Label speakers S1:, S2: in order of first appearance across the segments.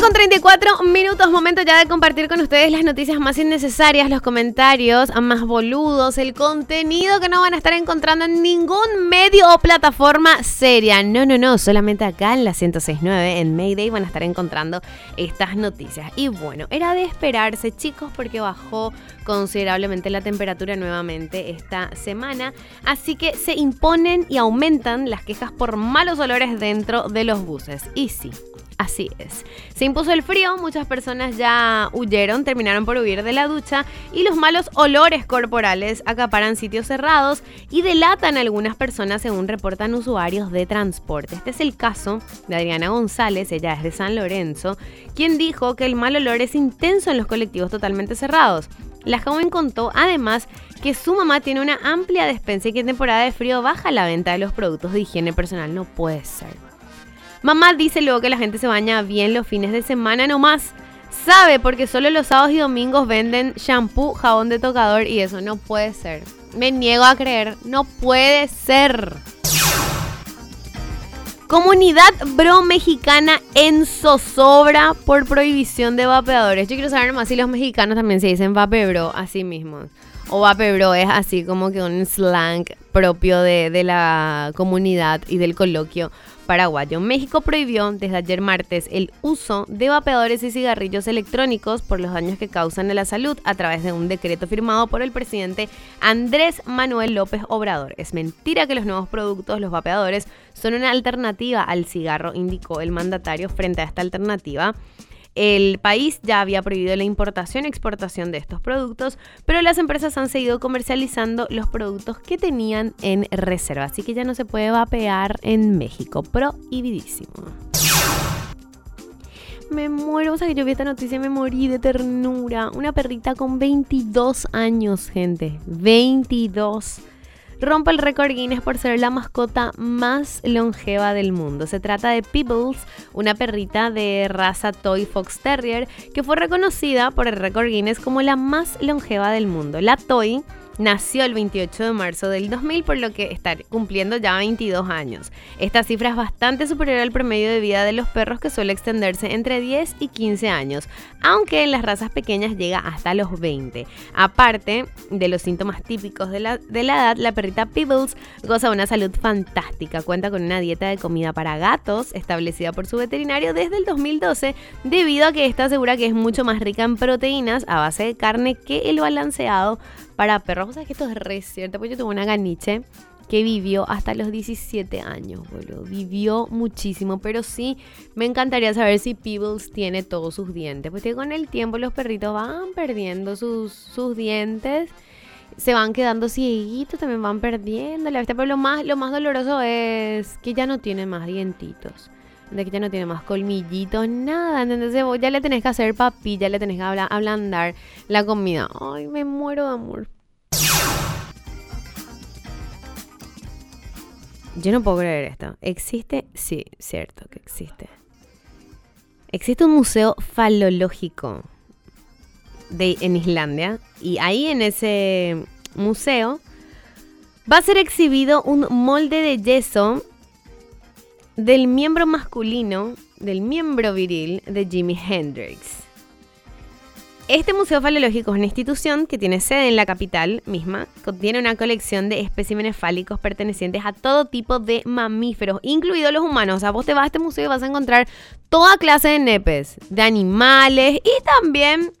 S1: Con 34 minutos, momento ya de compartir con ustedes las noticias más innecesarias, los comentarios más boludos, el contenido que no van a estar encontrando en ningún medio o plataforma seria. No, no, no, solamente acá en la 1069, en Mayday, van a estar encontrando estas noticias. Y bueno, era de esperarse, chicos, porque bajó considerablemente la temperatura nuevamente esta semana. Así que se imponen y aumentan las quejas por malos olores dentro de los buses. Y sí, Así es. Se impuso el frío, muchas personas ya huyeron, terminaron por huir de la ducha y los malos olores corporales acaparan sitios cerrados y delatan a algunas personas según reportan usuarios de transporte. Este es el caso de Adriana González, ella es de San Lorenzo, quien dijo que el mal olor es intenso en los colectivos totalmente cerrados. La joven contó además que su mamá tiene una amplia despensa y que en temporada de frío baja la venta de los productos de higiene personal. No puede ser. Mamá dice luego que la gente se baña bien los fines de semana nomás. Sabe porque solo los sábados y domingos venden shampoo, jabón de tocador y eso no puede ser. Me niego a creer, no puede ser. Comunidad bro mexicana en zozobra por prohibición de vapeadores. Yo quiero saber nomás si los mexicanos también se dicen vape bro así mismo. O vape bro es así como que un slang propio de, de la comunidad y del coloquio paraguayo. México prohibió desde ayer martes el uso de vapeadores y cigarrillos electrónicos por los daños que causan a la salud a través de un decreto firmado por el presidente Andrés Manuel López Obrador. Es mentira que los nuevos productos, los vapeadores, son una alternativa al cigarro, indicó el mandatario frente a esta alternativa. El país ya había prohibido la importación y exportación de estos productos, pero las empresas han seguido comercializando los productos que tenían en reserva, así que ya no se puede vapear en México. Prohibidísimo. Me muero, o sea que yo vi esta noticia y me morí de ternura. Una perrita con 22 años, gente. 22 rompe el récord Guinness por ser la mascota más longeva del mundo. Se trata de Peebles, una perrita de raza Toy Fox Terrier que fue reconocida por el récord Guinness como la más longeva del mundo. La Toy nació el 28 de marzo del 2000, por lo que está cumpliendo ya 22 años. Esta cifra es bastante superior al promedio de vida de los perros que suele extenderse entre 10 y 15 años, aunque en las razas pequeñas llega hasta los 20. Aparte de los síntomas típicos de la, edad, la perrita Peebles goza de una salud fantástica. Cuenta con una dieta de comida para gatos establecida por su veterinario desde el 2012, debido a que esta asegura que es mucho más rica en proteínas a base de carne que el balanceado para perros. O sea, que esto es re cierto, porque yo tuve una ganiche que vivió hasta los 17 años, boludo. Vivió muchísimo, pero sí me encantaría saber si Peebles tiene todos sus dientes. Porque con el tiempo los perritos van perdiendo sus, sus dientes. Se van quedando cieguitos, también van perdiendo la vista. Pero lo más, lo más doloroso es que ya no tiene más dientitos de que ya no tiene más colmillitos, nada. Vos ya le tenés que hacer papi, ya le tenés que ablandar la comida. Ay, me muero de amor. Yo no puedo creer esto. ¿Existe? Sí, cierto que existe. Existe un museo falológico de, en Islandia y ahí en ese museo va a ser exhibido un molde de yeso del miembro masculino, del miembro viril de Jimi Hendrix. Este Museo Falológico es una institución que tiene sede en la capital misma, contiene una colección de especímenes fálicos pertenecientes a todo tipo de mamíferos, incluidos los humanos. O sea, vos te vas a este museo y vas a encontrar toda clase de nepes, de animales y también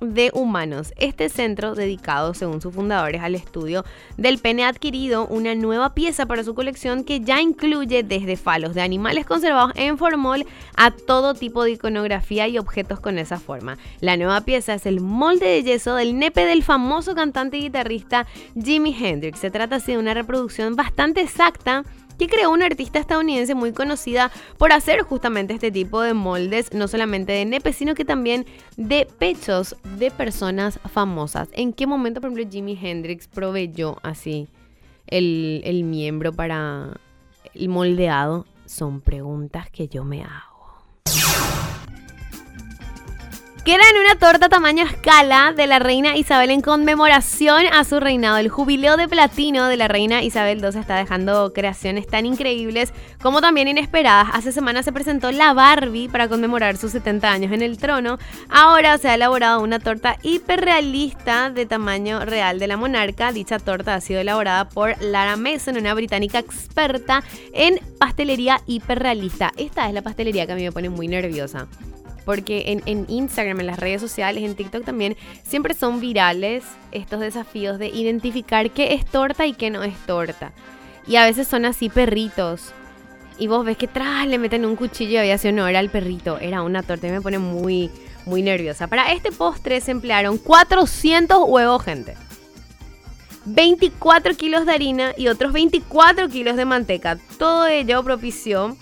S1: de humanos. Este centro, dedicado, según sus fundadores, al estudio del pene, ha adquirido una nueva pieza para su colección que ya incluye desde falos de animales conservados en formol a todo tipo de iconografía y objetos con esa forma. La nueva pieza es el molde de yeso del nepe del famoso cantante y guitarrista Jimi Hendrix. Se trata así de una reproducción bastante exacta que creó una artista estadounidense muy conocida por hacer justamente este tipo de moldes, no solamente de nepes, sino que también de pechos de personas famosas. ¿En qué momento, por ejemplo, Jimi Hendrix proveyó así el, el miembro para el moldeado? Son preguntas que yo me hago. Queda en una torta tamaño escala de la reina Isabel en conmemoración a su reinado. El jubileo de platino de la reina Isabel II está dejando creaciones tan increíbles como también inesperadas. Hace semanas se presentó la Barbie para conmemorar sus 70 años en el trono. Ahora se ha elaborado una torta hiperrealista de tamaño real de la monarca. Dicha torta ha sido elaborada por Lara Mason, una británica experta en pastelería hiperrealista. Esta es la pastelería que a mí me pone muy nerviosa porque en, Instagram, en las redes sociales, en TikTok también, siempre son virales estos desafíos de identificar qué es torta y qué no es torta. Y a veces son así perritos. Y vos ves que tras le meten un cuchillo y había sido no era el perrito, era una torta y me pone muy, muy nerviosa. Para este postre se emplearon 400 huevos, gente. 24 kilos de harina y otros 24 kilos de manteca. Todo ello propició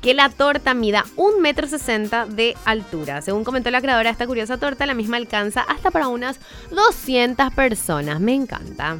S1: que la torta mida 1,60 m de altura. Según comentó la creadora de esta curiosa torta, la misma alcanza hasta para unas 200 personas. Me encanta.